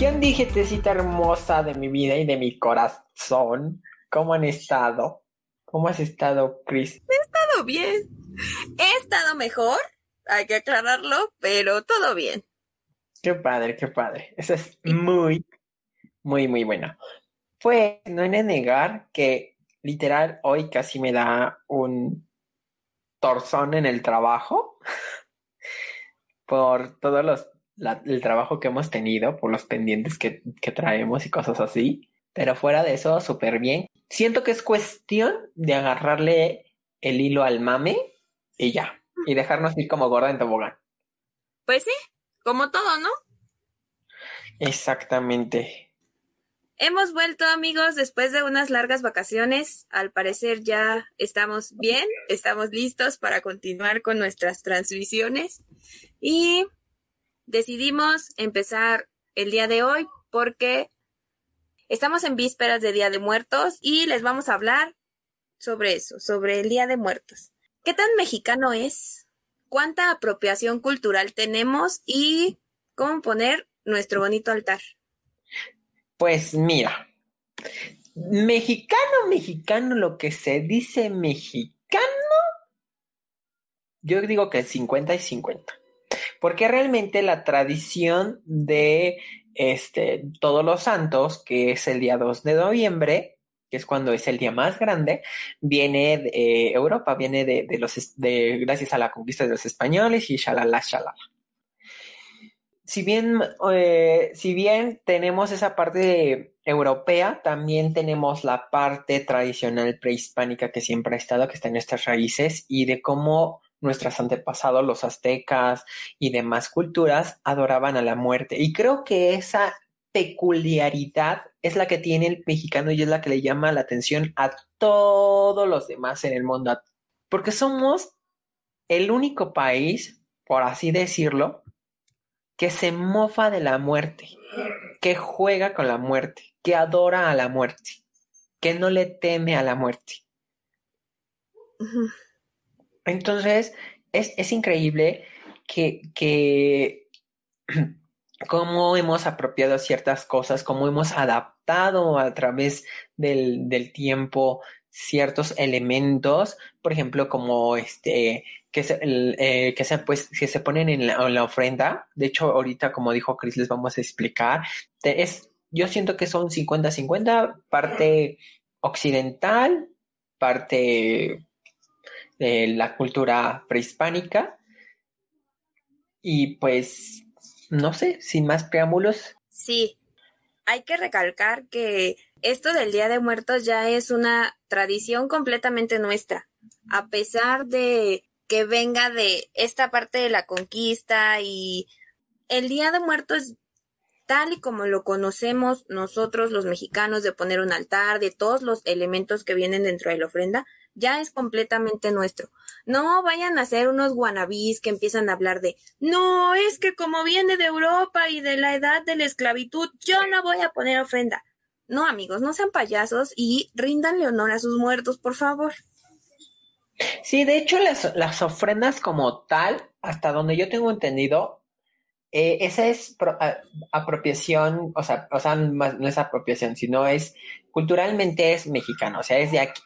¿Quién dije, tecita hermosa de mi vida y de mi corazón? ¿Cómo han estado? ¿Cómo has estado, Chris? He estado bien. He estado mejor, hay que aclararlo, pero todo bien. Qué padre, qué padre. Eso es muy, muy, muy bueno. Pues no hay que negar que literal hoy casi me da un torzón en el trabajo por todos los el trabajo que hemos tenido, por los pendientes que, que traemos y cosas así. Pero fuera de eso, súper bien. Siento que es cuestión de agarrarle el hilo al mame y ya. Y dejarnos ir como gorda en tobogán. Pues sí, como todo, ¿no? Exactamente. Hemos vuelto amigos después de unas largas vacaciones. Al parecer ya estamos bien, estamos listos para continuar con nuestras transmisiones. Y decidimos empezar el día de hoy porque estamos en vísperas de Día de Muertos y les vamos a hablar sobre eso, sobre el Día de Muertos. ¿Qué tan mexicano es? ¿Cuánta apropiación cultural tenemos? Y cómo poner nuestro bonito altar. Pues mira, mexicano, mexicano, lo que se dice mexicano, yo digo que 50 y 50 porque realmente la tradición de este, todos los santos, que es el día 2 de noviembre, que es cuando es el día más grande, viene de eh, Europa, viene de, los, de, gracias a la conquista de los españoles y shalala, shalala. Si bien, eh, si bien tenemos esa parte europea, también tenemos la parte tradicional prehispánica que siempre ha estado, que está en nuestras raíces, y de cómo nuestros antepasados, los aztecas y demás culturas, adoraban a la muerte. Y creo que esa peculiaridad es la que tiene el mexicano y es la que le llama la atención a todos los demás en el mundo. Porque somos el único país, por así decirlo, que se mofa de la muerte, que juega con la muerte, que adora a la muerte, que no le teme a la muerte. Entonces, es, increíble que, que cómo hemos apropiado ciertas cosas, cómo hemos adaptado a través del, tiempo ciertos elementos, por ejemplo, como este, que se, eh, que se, pues, que se ponen en la, ofrenda. De hecho, ahorita, como dijo Chris, les vamos a explicar. Es, yo siento que son 50-50, parte occidental, parte la cultura prehispánica. Y pues, no sé, sin más preámbulos. Sí, hay que recalcar que esto del Día de Muertos ya es una tradición completamente nuestra, a pesar de que venga de esta parte de la conquista y el Día de Muertos tal y como lo conocemos nosotros los mexicanos de poner un altar, de todos los elementos que vienen dentro de la ofrenda, ya es completamente nuestro. No vayan a ser unos guanabís que empiezan a hablar de, no, es que como viene de Europa y de la edad de la esclavitud, yo no voy a poner ofrenda. No, amigos, no sean payasos y ríndanle honor a sus muertos, por favor. Sí, de hecho, las, las ofrendas como tal, hasta donde yo tengo entendido, eh, esa es apropiación, o sea, o sea, no es apropiación, sino es culturalmente es mexicano, o sea, es de aquí.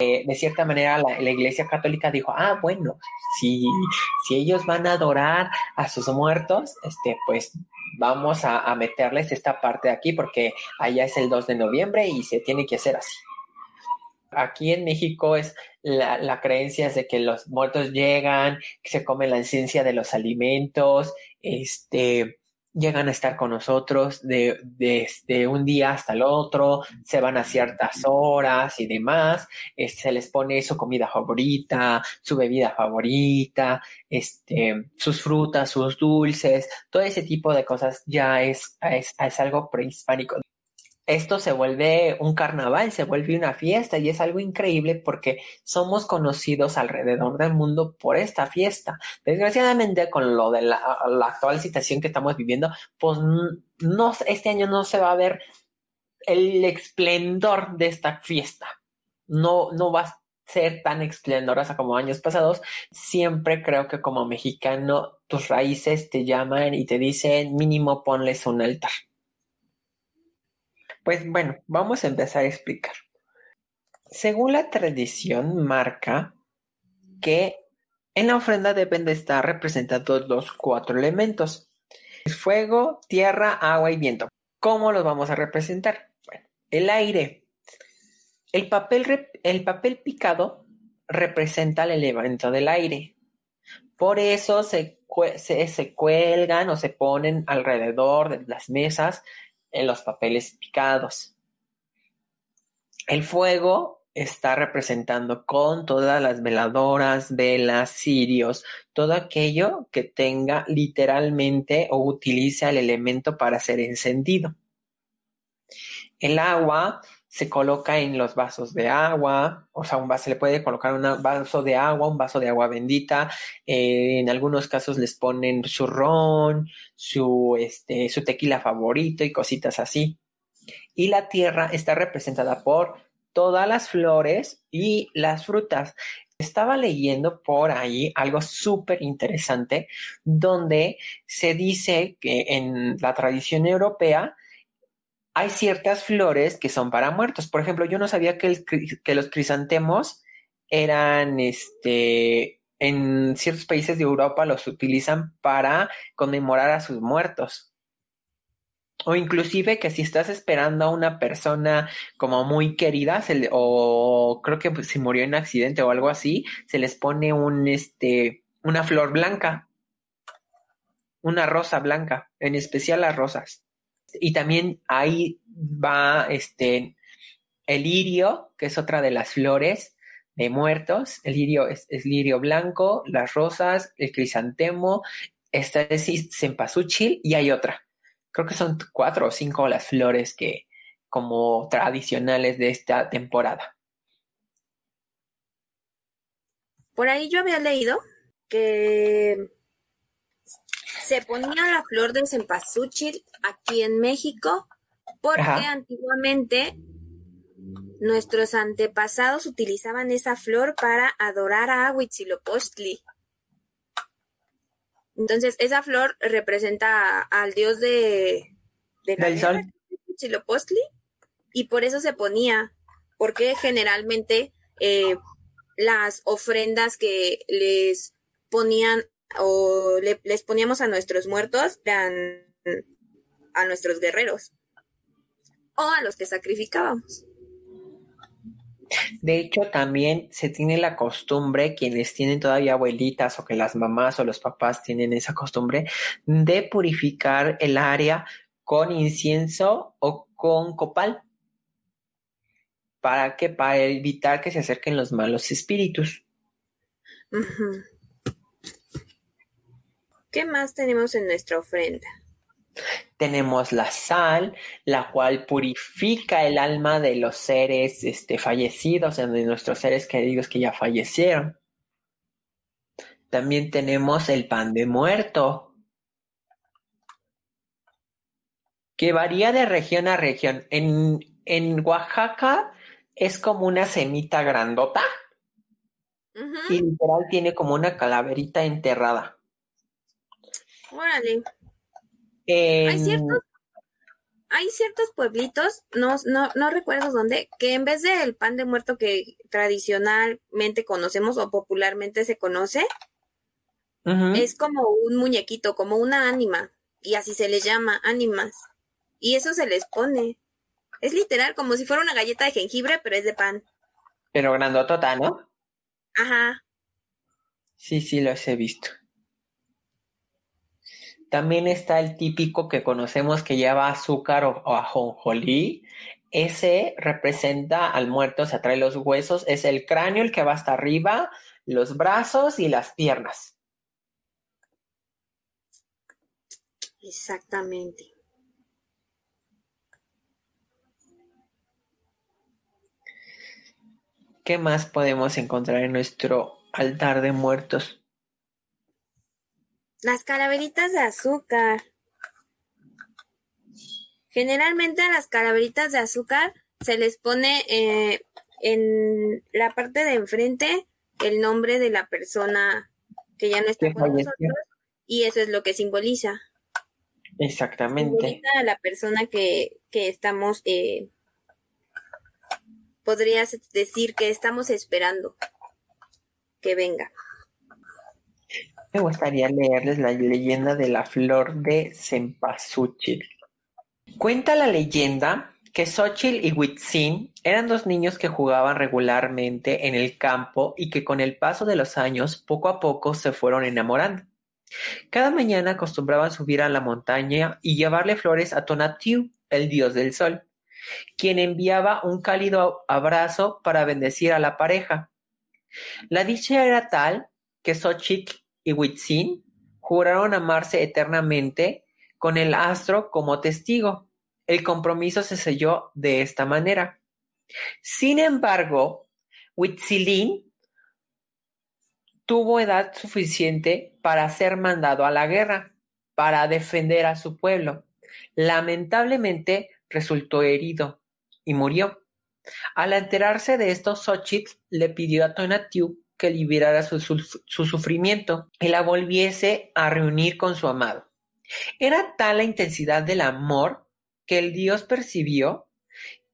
Eh, de cierta manera la, Iglesia Católica dijo, ah, bueno, si, si ellos van a adorar a sus muertos, este, pues vamos a, meterles esta parte de aquí porque allá es el 2 de noviembre y se tiene que hacer así. Aquí en México es la, la creencia es de que los muertos llegan, que se comen la esencia de los alimentos, este, llegan a estar con nosotros de, de, un día hasta el otro, se van a ciertas horas y demás, este, se les pone su comida favorita, su bebida favorita, este, sus frutas, sus dulces, todo ese tipo de cosas ya es, es, es algo prehispánico esto se vuelve un carnaval, se vuelve una fiesta y es algo increíble porque somos conocidos alrededor del mundo por esta fiesta. Desgraciadamente con lo de la, actual situación que estamos viviendo, pues no, este año no se va a ver el esplendor de esta fiesta. No, no va a ser tan esplendorosa como años pasados. Siempre creo que como mexicano tus raíces te llaman y te dicen mínimo ponles un altar Pues bueno, vamos a empezar a explicar. Según la tradición marca que en la ofrenda deben de estar representados los cuatro elementos. Fuego, tierra, agua y viento. ¿Cómo los vamos a representar? Bueno, el aire. El papel, el papel picado representa el elemento del aire. Por eso se, se, cuelgan o se ponen alrededor de las mesas en los papeles picados. El fuego está representando con todas las veladoras, velas, cirios, todo aquello que tenga literalmente o utiliza el elemento para ser encendido. El agua se coloca en los vasos de agua, o sea, un vaso, se le puede colocar un vaso de agua, un vaso de agua bendita, eh, en algunos casos les ponen su ron, su, este, su tequila favorito y cositas así. Y la tierra está representada por todas las flores y las frutas. Estaba leyendo por ahí algo súper interesante donde se dice que en la tradición europea hay ciertas flores que son para muertos. Por ejemplo, yo no sabía que, los crisantemos eran, este, en ciertos países de Europa los utilizan para conmemorar a sus muertos. O inclusive que si estás esperando a una persona como muy querida, o creo que si murió en accidente o algo así, se les pone un, este, una flor blanca, una rosa blanca, en especial las rosas. Y también ahí va este, el lirio, que es otra de las flores de muertos. El lirio es, lirio blanco, las rosas, el crisantemo, esta es cempasúchil y hay otra. Creo que son cuatro o cinco las flores que como tradicionales de esta temporada. Por ahí yo había leído que se ponía la flor de cempasúchil aquí en México porque antiguamente nuestros antepasados utilizaban esa flor para adorar a Huitzilopochtli. Entonces, esa flor representa al dios de, de la Huitzilopochtli, y por eso se ponía, porque generalmente eh, las ofrendas que les ponían o les poníamos a nuestros muertos eran a nuestros guerreros o a los que sacrificábamos. De hecho, también se tiene la costumbre, quienes tienen todavía abuelitas o que las mamás o los papás tienen esa costumbre, de purificar el área con incienso o con copal. ¿Para qué? Para evitar que se acerquen los malos espíritus. ¿Qué más tenemos en nuestra ofrenda? Tenemos la sal, la cual purifica el alma de los seres este, fallecidos, de nuestros seres queridos que ya fallecieron. También tenemos el pan de muerto, que varía de región a región. En, en Oaxaca es como una semita grandota y literal tiene como una calaverita enterrada. Órale. Hay ciertos, hay ciertos pueblitos, no, no, no recuerdo dónde, que en vez del pan de muerto que tradicionalmente conocemos o popularmente se conoce, es como un muñequito, como una ánima, y así se les llama, ánimas. Y eso se les pone. Es literal como si fuera una galleta de jengibre, pero es de pan. Pero grandotota, ¿no? Ajá. Sí, sí, los he visto. También está el típico que conocemos que lleva azúcar o, ajonjolí. Ese representa al muerto, se atrae los huesos, es el cráneo el que va hasta arriba, los brazos y las piernas. Exactamente. ¿Qué más podemos encontrar en nuestro altar de muertos? Las calaveritas de azúcar. Generalmente a las calaveritas de azúcar se les pone eh, en la parte de enfrente el nombre de la persona que ya no está con nosotros y eso es lo que simboliza. Exactamente. Simboliza a la persona que, que estamos, eh, podrías decir que estamos esperando que venga. Me gustaría leerles la leyenda de la flor de cempasúchil. Cuenta la leyenda que Xochitl y Huitzin eran dos niños que jugaban regularmente en el campo y que con el paso de los años poco a poco se fueron enamorando. Cada mañana acostumbraban subir a la montaña y llevarle flores a Tonatiuh, el dios del sol, quien enviaba un cálido abrazo para bendecir a la pareja. La dicha era tal que Xochitl y Huitzin juraron amarse eternamente con el astro como testigo. El compromiso se selló de esta manera. Sin embargo, Huitzilin tuvo edad suficiente para ser mandado a la guerra, para defender a su pueblo. Lamentablemente resultó herido y murió. Al enterarse de esto, Xochitl le pidió a Tonatiuh que liberara su, su, sufrimiento y la volviese a reunir con su amado. Era tal la intensidad del amor que el dios percibió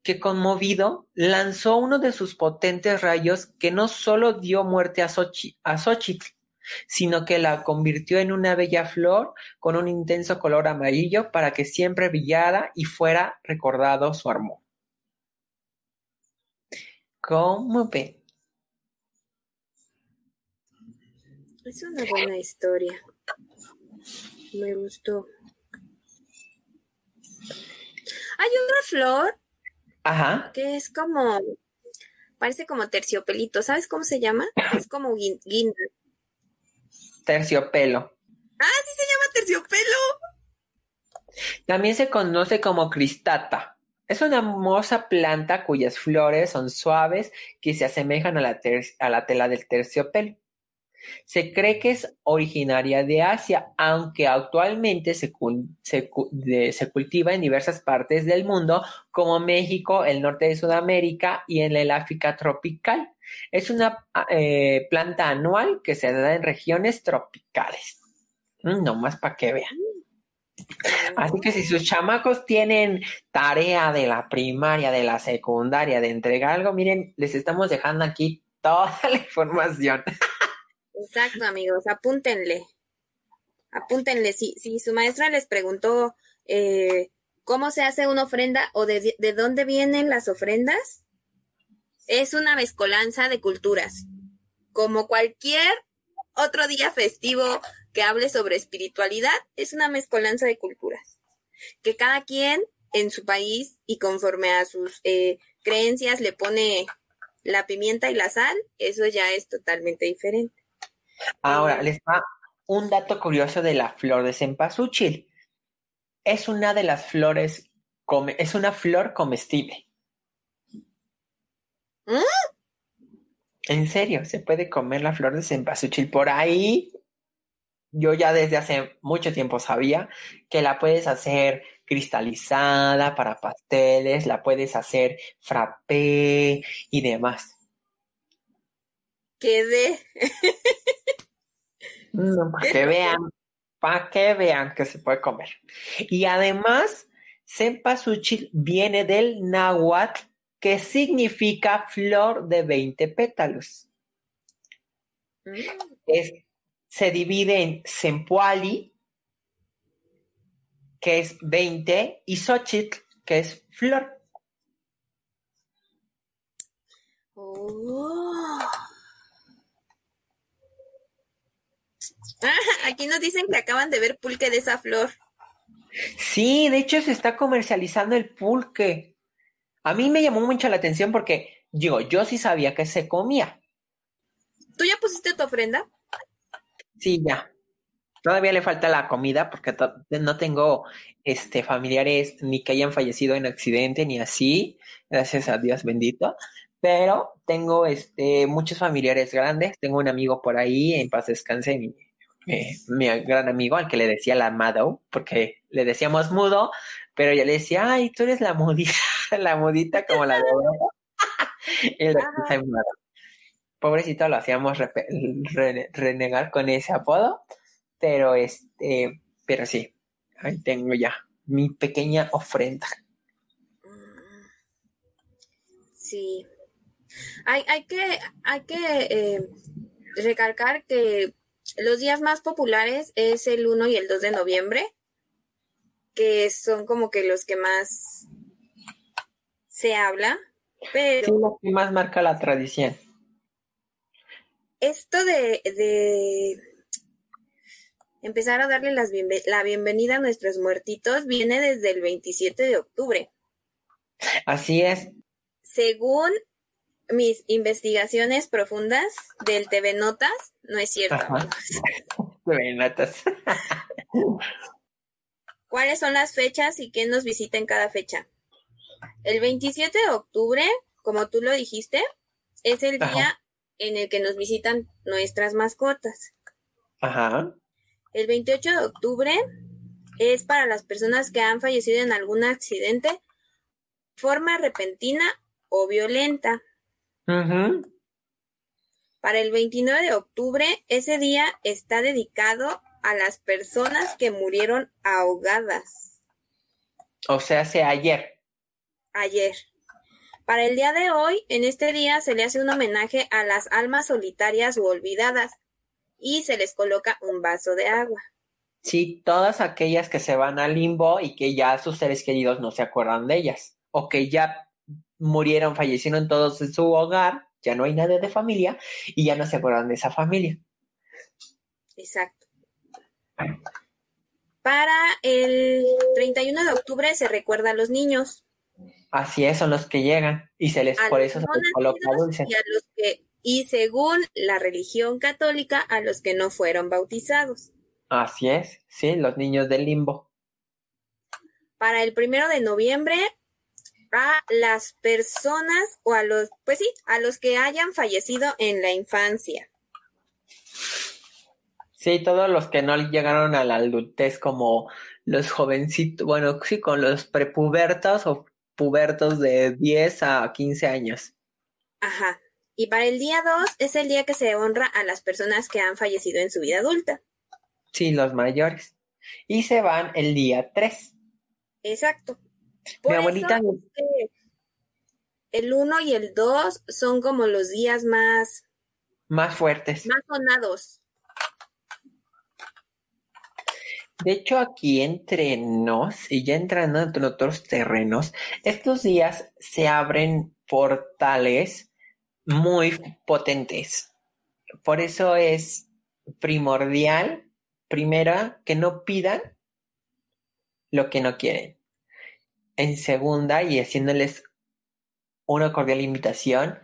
que conmovido lanzó uno de sus potentes rayos que no solo dio muerte a, Xochitl, sino que la convirtió en una bella flor con un intenso color amarillo para que siempre brillara y fuera recordado su amor. ¿Cómo ve? Es una buena historia. Me gustó. Hay una flor Ajá. Que es como, parece como terciopelito, ¿sabes cómo se llama? Es como guinda. Terciopelo. Ah, sí se llama terciopelo. También se conoce como cristata. Es una hermosa planta cuyas flores son suaves que se asemejan a la, a la tela del terciopelo. Se cree que es originaria de Asia, aunque actualmente se, cultiva en diversas partes del mundo, como México, el norte de Sudamérica y en el África tropical. Es una eh, planta anual que se da en regiones tropicales. Mm, no más para que vean. Así que si sus chamacos tienen tarea de la primaria, de la secundaria, de entregar algo, miren, les estamos dejando aquí toda la información. Exacto, amigos, apúntenle. Apúntenle. Si, si su maestra les preguntó eh, cómo se hace una ofrenda o de, de dónde vienen las ofrendas, es una mezcolanza de culturas. Como cualquier otro día festivo que hable sobre espiritualidad, es una mezcolanza de culturas. Que cada quien en su país y conforme a sus eh, creencias le pone la pimienta y la sal, eso ya es totalmente diferente. Ahora, les va un dato curioso de la flor de cempasúchil. Es una de las flores, es una flor comestible. ¿Mm? En serio, se puede comer la flor de cempasúchil. Por ahí, yo ya desde hace mucho tiempo sabía que la puedes hacer cristalizada para pasteles, la puedes hacer frappé y demás. Quedé. para que vean, para que vean que se puede comer. Y además, cempasúchil viene del náhuatl, que significa flor de 20 pétalos. Mm. se divide en sempuali, que es 20, y xochitl, que es flor. Oh. aquí nos dicen que acaban de ver pulque de esa flor. Sí, de hecho se está comercializando el pulque. A mí me llamó mucho la atención porque, digo, yo sí sabía que se comía. ¿Tú ya pusiste tu ofrenda? Sí, ya. Todavía le falta la comida porque no tengo este familiares ni que hayan fallecido en accidente ni así, gracias a Dios bendito. Pero tengo este muchos familiares grandes, tengo un amigo por ahí en paz descanse, mi, mi, gran amigo al que le decía la Mado, porque le decíamos mudo, pero yo le decía, ay, tú eres la mudita, la mudita como la de y Pobrecito, lo hacíamos renegar con ese apodo, pero este, pero sí, ahí tengo ya mi pequeña ofrenda. Sí. Hay, hay que, hay que eh, recalcar que los días más populares es el 1 y el 2 de noviembre, que son como que los que más se habla, pero... Sí, lo que más marca la tradición. Esto de, de empezar a darle las la bienvenida a nuestros muertitos viene desde el 27 de octubre. Así es. Según mis investigaciones profundas del TV Notas, no es cierto. TV Notas. ¿Cuáles son las fechas y quién nos visita en cada fecha? El 27 de octubre, como tú lo dijiste, es el día en el que nos visitan nuestras mascotas. Ajá. El 28 de octubre es para las personas que han fallecido en algún accidente, forma repentina o violenta. Para el 29 de octubre, ese día está dedicado a las personas que murieron ahogadas. O sea, hace ayer. Ayer. Para el día de hoy, en este día se le hace un homenaje a las almas solitarias u olvidadas y se les coloca un vaso de agua. Sí, todas aquellas que se van al limbo y que ya sus seres queridos no se acuerdan de ellas o que ya murieron, fallecieron todos en su hogar, ya no hay nadie de familia y ya no se acuerdan de esa familia. Exacto. Para el 31 de octubre se recuerda a los niños. Así es, son los que llegan y se les por eso se les coloca dulce. Y, a los que, y según la religión católica, a los que no fueron bautizados. Así es, sí, los niños del limbo. Para el primero de noviembre a las personas o a los, pues sí, a los que hayan fallecido en la infancia. Sí, todos los que no llegaron a la adultez como los jovencitos, bueno, sí, con los prepubertos o pubertos de 10 a 15 años. Ajá. Y para el día 2 es el día que se honra a las personas que han fallecido en su vida adulta. Sí, los mayores. Y se van el día 3. Exacto. Mi abuelita. el 1 y el 2 son como los días más. Más fuertes. Más sonados. De hecho, aquí entre nos, y ya entrando en otros terrenos, estos días se abren portales muy potentes. Por eso es primordial, primera, que no pidan lo que no quieren en segunda y haciéndoles una cordial invitación.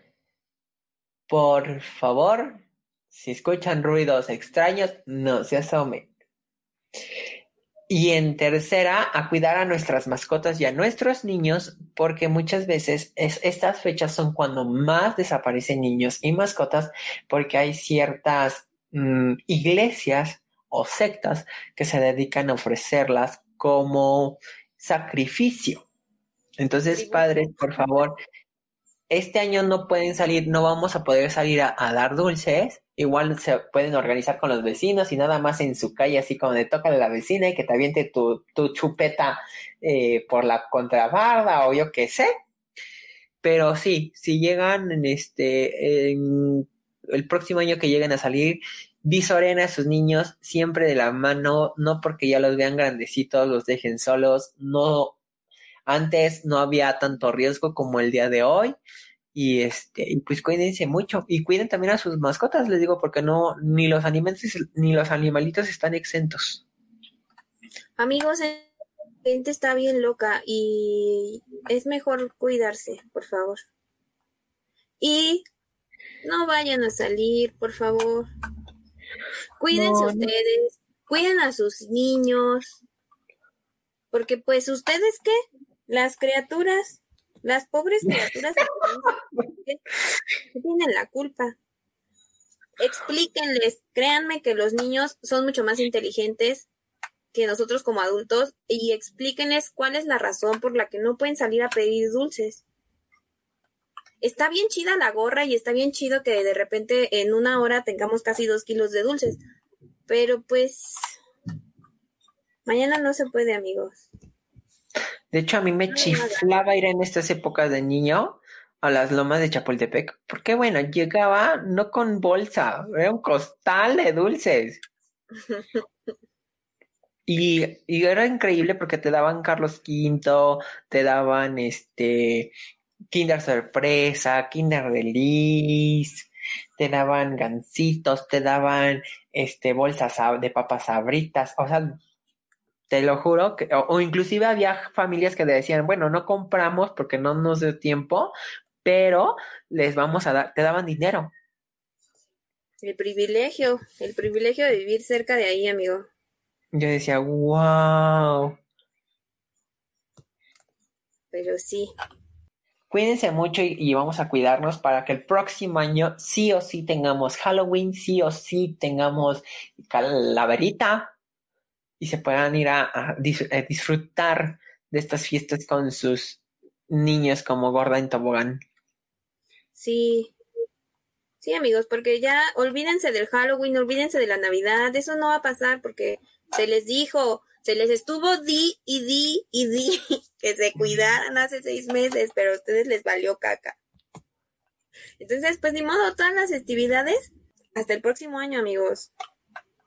Por favor, si escuchan ruidos extraños, no se asomen. Y en tercera, a cuidar a nuestras mascotas y a nuestros niños, porque muchas veces estas fechas son cuando más desaparecen niños y mascotas, porque hay ciertas mm, iglesias o sectas que se dedican a ofrecerlas como sacrificio. Entonces, padres, por favor, este año no pueden salir, no vamos a poder salir a, dar dulces. Igual se pueden organizar con los vecinos y nada más en su calle, así como de toca a la vecina y que te aviente tu, tu chupeta eh, por la contrabarda o yo qué sé. Pero sí, si llegan en este, en el próximo año que lleguen a salir, visoren a sus niños siempre de la mano, no porque ya los vean grandecitos, los dejen solos, no, antes no había tanto riesgo como el día de hoy, y este, y pues cuídense mucho, y cuiden también a sus mascotas, les digo, porque no, ni los animales, ni los animalitos están exentos. Amigos, la gente está bien loca y es mejor cuidarse, por favor. Y no vayan a salir, por favor. Cuídense ustedes, cuiden a sus niños, porque pues ustedes qué, las criaturas, las pobres criaturas que tienen la culpa. Explíquenles, créanme que los niños son mucho más inteligentes que nosotros como adultos y explíquenles cuál es la razón por la que no pueden salir a pedir dulces está bien chida la gorra y está bien chido que de repente en una hora tengamos casi dos kilos de dulces. Pero pues mañana no se puede, amigos. De hecho, a mí me chiflaba ir en estas épocas de niño a las lomas de Chapultepec, porque bueno, llegaba no con bolsa, era un costal de dulces. Y, y, era increíble porque te daban Carlos V, te daban este Kinder Sorpresa, Kinder Release, te daban gancitos, te daban este bolsas de papas sabritas, o sea, te lo juro, que, o, inclusive había familias que decían, bueno, no compramos porque no nos dio tiempo, pero les vamos a dar, te daban dinero. El privilegio, el privilegio de vivir cerca de ahí, amigo. Yo decía, wow. Pero sí. Cuídense mucho y, vamos a cuidarnos para que el próximo año sí o sí tengamos Halloween, sí o sí tengamos calaverita y se puedan ir a, disfrutar de estas fiestas con sus niños como gorda en tobogán. Sí, sí amigos, porque ya olvídense del Halloween, olvídense de la Navidad, eso no va a pasar porque se les dijo, se les estuvo di y di y di que se cuidaran hace seis meses, pero a ustedes les valió caca. Entonces, pues ni modo, todas las festividades hasta el próximo año, amigos.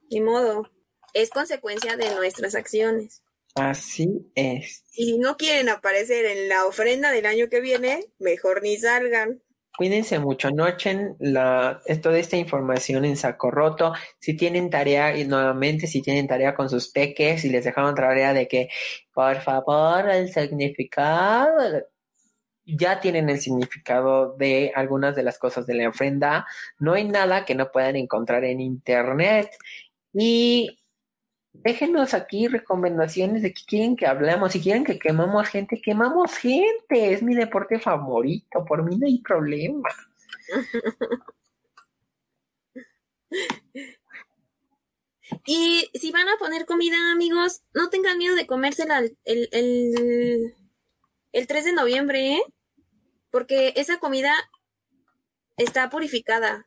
Ni modo. Es consecuencia de nuestras acciones. Así es. Y si no quieren aparecer en la ofrenda del año que viene, mejor ni salgan. Cuídense mucho, no echen la, toda esta información en saco roto. Si tienen tarea, y nuevamente, si tienen tarea con sus peques y les dejaron tarea de que, por favor, el significado, ya tienen el significado de algunas de las cosas de la ofrenda. No hay nada que no puedan encontrar en internet. Y déjenos aquí recomendaciones de qué quieren que hablemos. Si quieren que quemamos gente, quemamos gente. Es mi deporte favorito. Por mí no hay problema. Y si van a poner comida, amigos, no tengan miedo de comérsela el, el, el 3 de noviembre, ¿eh? Porque esa comida está purificada.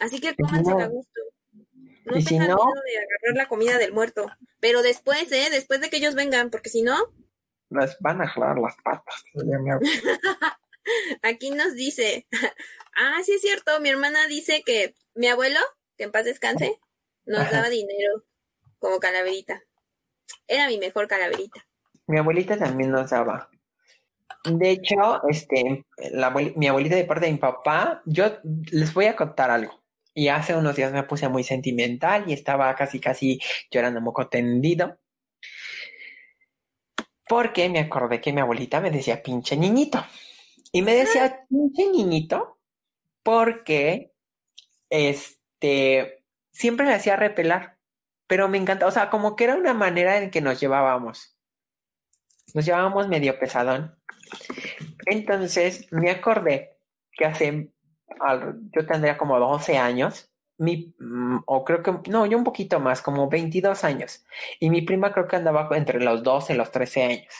Así que cómansela a gusto. No y tengan miedo de agarrar la comida del muerto. Pero después, ¿eh? Después de que ellos vengan, porque si no... Las van a jalar las patas. Aquí nos dice... ah, sí es cierto. Mi hermana dice que mi abuelo, que en paz descanse, nos daba dinero como calaverita. Era mi mejor calaverita. Mi abuelita también nos daba. De hecho, este, mi abuelita de parte de mi papá, yo les voy a contar algo. Y hace unos días me puse muy sentimental y estaba casi, casi llorando moco tendido. Porque me acordé que mi abuelita me decía pinche niñito. Y me decía pinche niñito porque este siempre me hacía repelar. Pero me encanta, o sea, como que era una manera en que nos llevábamos. Nos llevábamos medio pesadón. Entonces me acordé que hace yo tendría como 12 años, mi, mm, o creo que, no, yo un poquito más, como 22 años. Y mi prima creo que andaba entre los 12 y los 13 años.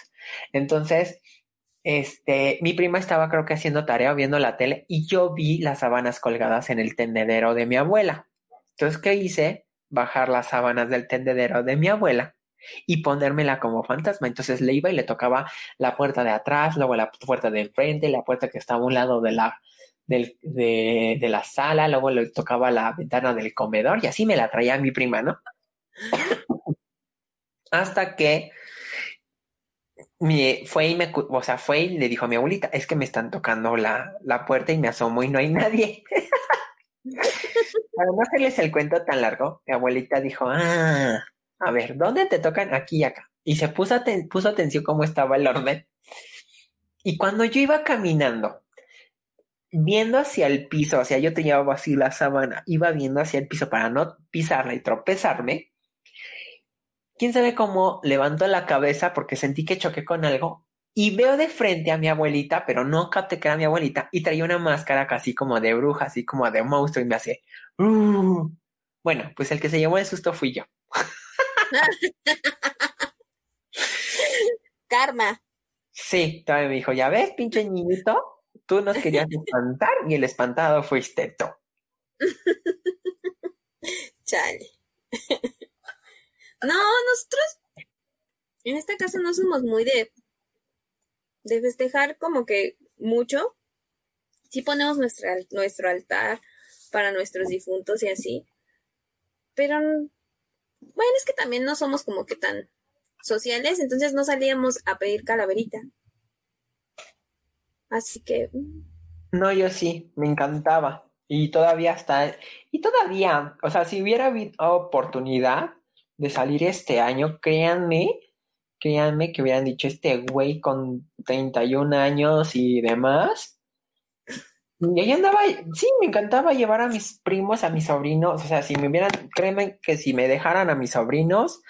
Entonces, este, mi prima estaba creo que haciendo tarea viendo la tele y yo vi las sábanas colgadas en el tendedero de mi abuela. Entonces, ¿qué hice? Bajar las sábanas del tendedero de mi abuela y ponérmela como fantasma. Entonces le iba y le tocaba la puerta de atrás, luego la puerta de enfrente, la puerta que estaba a un lado de la, de, de, la sala, luego le tocaba la ventana del comedor y así me la traía mi prima, ¿no? Hasta que mi, fue y me, o sea, fue y le dijo a mi abuelita, es que me están tocando la, la puerta y me asomo y no hay nadie. Para no hacerles el cuento tan largo, mi abuelita dijo, ah, a ver, ¿dónde te tocan? Aquí y acá. Y se puso, puso atención cómo estaba el orden. Y cuando yo iba caminando viendo hacia el piso, o sea, yo tenía así la sábana, iba viendo hacia el piso para no pisarla y tropezarme. Quién sabe cómo levanto la cabeza porque sentí que choqué con algo y veo de frente a mi abuelita, pero no capté que era mi abuelita y traía una máscara casi como de bruja, así como de monstruo y me hace. Uh". Bueno, pues el que se llevó el susto fui yo. Karma. Sí, todavía me dijo, ya ves, pinche niñito, Tú nos querías espantar y el espantado fuiste tú. Chale. no, nosotros en esta casa no somos muy de de festejar como que mucho. Sí ponemos nuestro altar para nuestros difuntos y así. Pero bueno, es que también no somos como que tan sociales, entonces no salíamos a pedir calaverita. Así que... Mm. No, yo sí, me encantaba. Y todavía está, y todavía, o sea, si hubiera habido oportunidad de salir este año, créanme, créanme que hubieran dicho este güey con 31 años y demás. Y ahí andaba, sí, me encantaba llevar a mis primos, a mis sobrinos, o sea, si me hubieran, créanme que si me dejaran a mis sobrinos,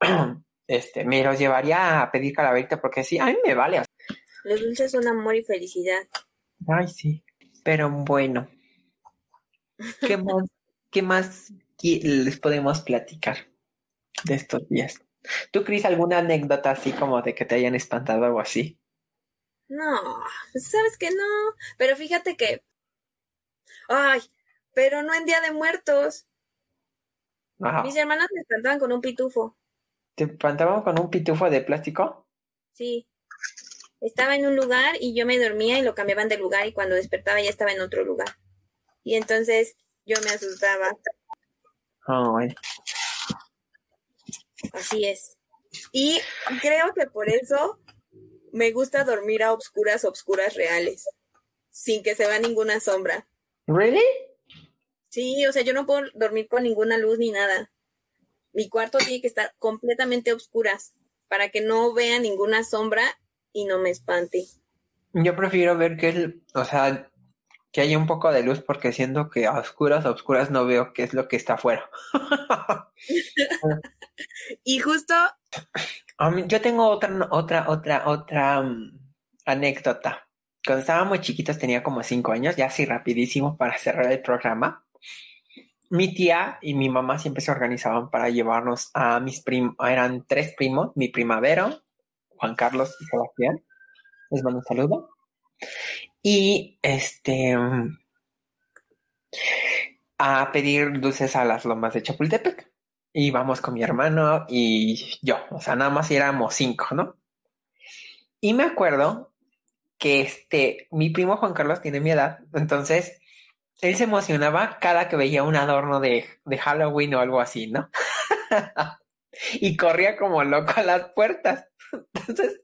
este, me los llevaría a pedir calaverita porque sí, a mí me vale. Los dulces son amor y felicidad. Ay, sí. Pero bueno. ¿Qué más, qué más les podemos platicar de estos días? ¿Tú, Cris, alguna anécdota así como de que te hayan espantado o algo así? No, sabes que no. Pero fíjate que. Ay, pero no en Día de Muertos. Mis hermanos me espantaban con un pitufo. ¿Te espantaban con un pitufo de plástico? Sí. Estaba en un lugar y yo me dormía y lo cambiaban de lugar y cuando despertaba ya estaba en otro lugar. Y entonces yo me asustaba. Ay. Así es. Y creo que por eso me gusta dormir a obscuras, obscuras reales, sin que se vea ninguna sombra. ¿Really? Sí, o sea, yo no puedo dormir con ninguna luz ni nada. Mi cuarto tiene que estar completamente a obscuras para que no vea ninguna sombra y no me espante. Yo prefiero ver que es, o sea, que haya un poco de luz porque siento que a oscuras, a oscuras no veo qué es lo que está afuera. y justo... yo tengo otra, otra, otra, otra mm, anécdota. Cuando estábamos chiquitos, tenía como cinco años, ya así rapidísimo para cerrar el programa. Mi tía y mi mamá siempre se organizaban para llevarnos a mis primos, eran tres primos, mi primavero, Juan Carlos y Sebastián. Les mando un saludo. Y este a pedir dulces a las lomas de Chapultepec. Y vamos con mi hermano y yo. O sea, nada más éramos cinco, ¿no? Y me acuerdo que este, mi primo Juan Carlos tiene mi edad, entonces él se emocionaba cada que veía un adorno de, de Halloween o algo así, ¿no? y corría como loco a las puertas. Entonces,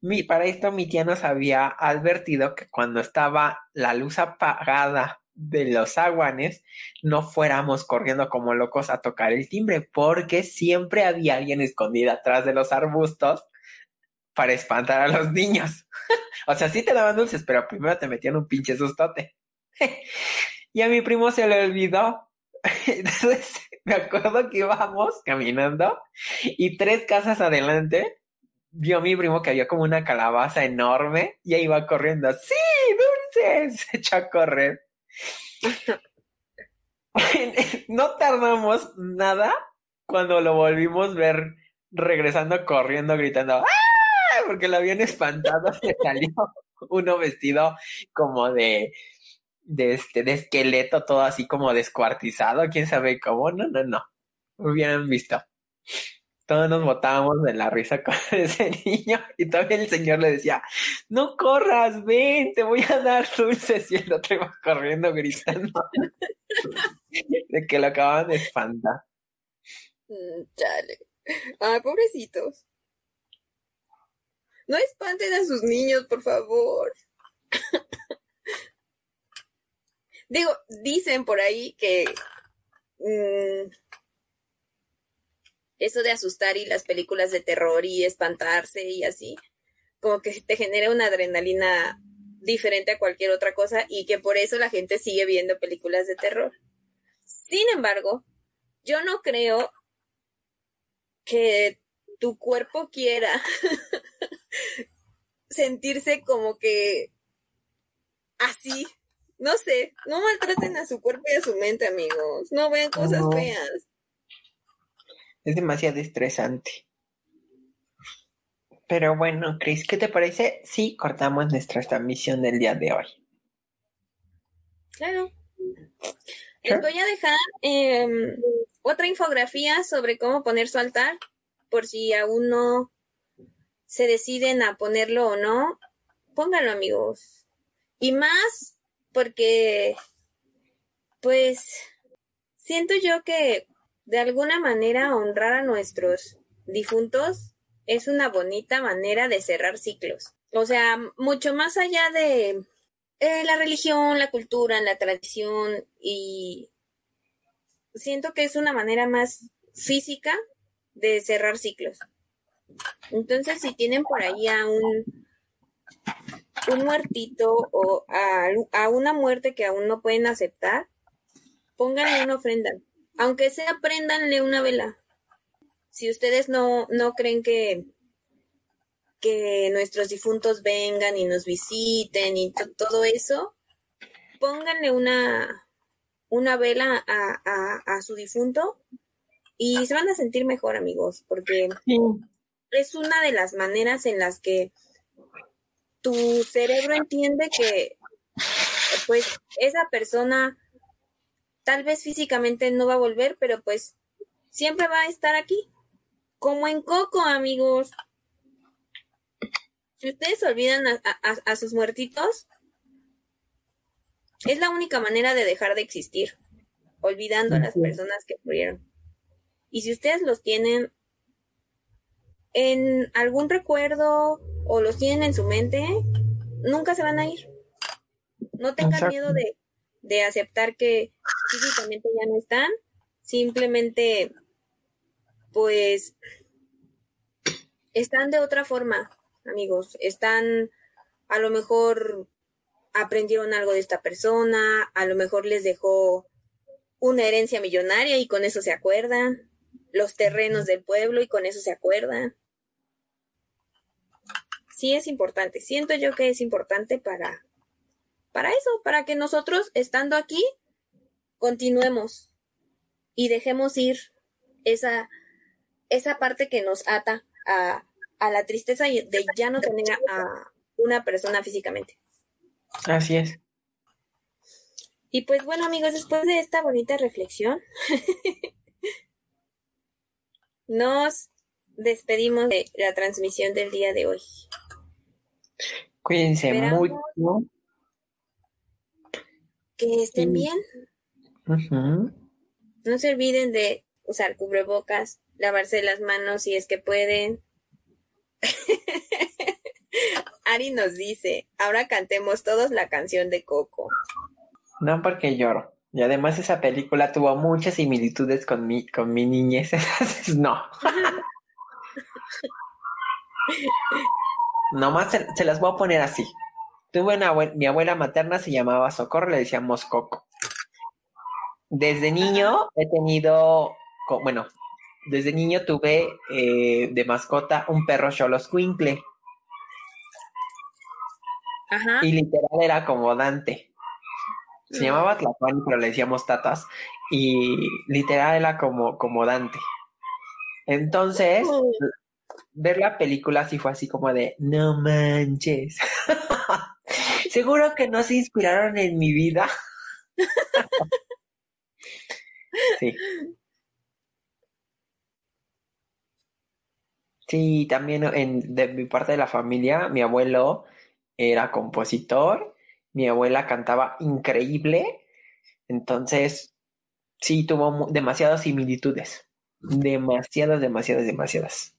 mi, para esto mi tía nos había advertido que cuando estaba la luz apagada de los aguanes, no fuéramos corriendo como locos a tocar el timbre, porque siempre había alguien escondido atrás de los arbustos para espantar a los niños. o sea, sí te daban dulces, pero primero te metían un pinche sustote. y a mi primo se le olvidó. Entonces, me acuerdo que íbamos caminando y tres casas adelante vio a mi primo que había como una calabaza enorme y ahí iba corriendo. ¡Sí, dulces! Se echó a correr. no tardamos nada cuando lo volvimos a ver regresando corriendo, gritando ¡Ah! Porque lo habían espantado, se salió uno vestido como de, de, este, de esqueleto, todo así como descuartizado, quién sabe cómo, no, no, no, hubieran visto todos nos botábamos de la risa con ese niño y todavía el señor le decía, no corras, ven, te voy a dar dulces y el otro iba corriendo gritando de que lo acaban de espantar. Mm, chale. Ay, pobrecitos. No espanten a sus niños, por favor. Digo, dicen por ahí que mm, eso de asustar y las películas de terror y espantarse y así, como que te genera una adrenalina diferente a cualquier otra cosa y que por eso la gente sigue viendo películas de terror. Sin embargo, yo no creo que tu cuerpo quiera sentirse como que así. No sé, no maltraten a su cuerpo y a su mente, amigos. No vean cosas feas. Es demasiado estresante. Pero bueno, Chris, ¿qué te parece si cortamos nuestra transmisión del día de hoy? Claro. Les voy a dejar em, otra infografía sobre cómo poner su altar, por si aún no, se deciden a ponerlo o no, pónganlo amigos. Y más porque, pues, siento yo que de alguna manera honrar a nuestros difuntos es una bonita manera de cerrar ciclos. O sea, mucho más allá de eh, la religión, la cultura, la tradición y siento que es una manera más física de cerrar ciclos. Entonces, si tienen por ahí a un, un muertito o a, una muerte que aún no pueden aceptar, pónganle una ofrenda. Aunque sea, préndanle una vela. Si ustedes no, no creen que, que nuestros difuntos vengan y nos visiten y todo eso, pónganle una, una vela a, a, su difunto y se van a sentir mejor, amigos, porque es una de las maneras en las que tu cerebro entiende que pues esa persona tal vez físicamente no va a volver, pero pues siempre va a estar aquí. Como en Coco, amigos. Si ustedes olvidan a, sus muertitos, es la única manera de dejar de existir, olvidando a las personas que murieron. Y si ustedes los tienen, en algún recuerdo o los tienen en su mente, nunca se van a ir. No tengan miedo de, de aceptar que físicamente ya no están, simplemente pues están de otra forma, amigos, están a lo mejor aprendieron algo de esta persona, a lo mejor les dejó una herencia millonaria y con eso se acuerdan, los terrenos del pueblo y con eso se acuerdan sí es importante. Siento yo que es importante para, para eso, para que nosotros, estando aquí, continuemos y dejemos ir esa, esa parte que nos ata a, a la tristeza de ya no tener a una persona físicamente. Así es. Y pues bueno amigos, después de esta bonita reflexión, nos despedimos de la transmisión del día de hoy. Cuídense mucho. Que estén bien. No se olviden de usar cubrebocas, lavarse las manos si es que pueden. Ari nos dice, ahora cantemos todos la canción de Coco. No porque lloro. Y además esa película tuvo muchas similitudes con mi, con mi niñez. no. Nomás se, las voy a poner así. Tuve una mi abuela materna se llamaba Socorro, le decíamos Coco. Desde niño he tenido, bueno, desde niño tuve eh, de mascota un perro Cholos Quincle. Y literal era como Dante. Se mm. llamaba Tlacuani, pero le decíamos Tatas. Y literal era como, como Dante. Entonces, ver la película sí fue así como de, no manches. Seguro que no se inspiraron en mi vida. sí. Sí, también en, de mi parte de la familia, mi abuelo era compositor, mi abuela cantaba increíble, entonces sí tuvo demasiadas similitudes, demasiadas, demasiadas, demasiadas.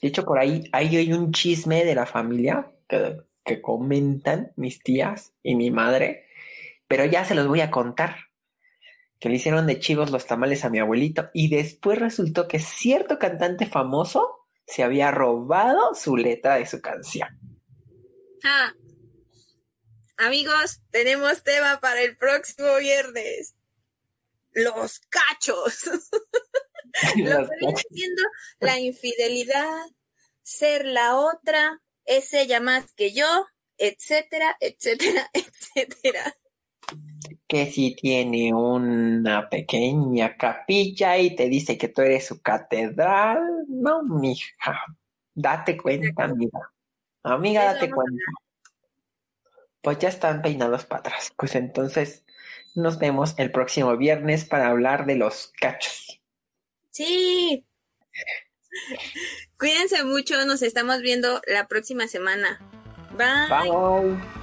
De hecho, por ahí, hay un chisme de la familia que, que comentan mis tías y mi madre, pero ya se los voy a contar. Que le hicieron de chivos los tamales a mi abuelito y después resultó que cierto cantante famoso se había robado su letra de su canción. Ah. Amigos, tenemos tema para el próximo viernes. Los cachos. Lo que viene siendo la infidelidad, ser la otra, es ella más que yo, etcétera, etcétera, etcétera. Que si tiene una pequeña capilla y te dice que tú eres su catedral, no, mija, date cuenta, amiga. Amiga, date cuenta. Pues ya están peinados para atrás. Pues entonces nos vemos el próximo viernes para hablar de los cachos. Sí. Cuídense mucho, nos estamos viendo la próxima semana. Bye. Bye.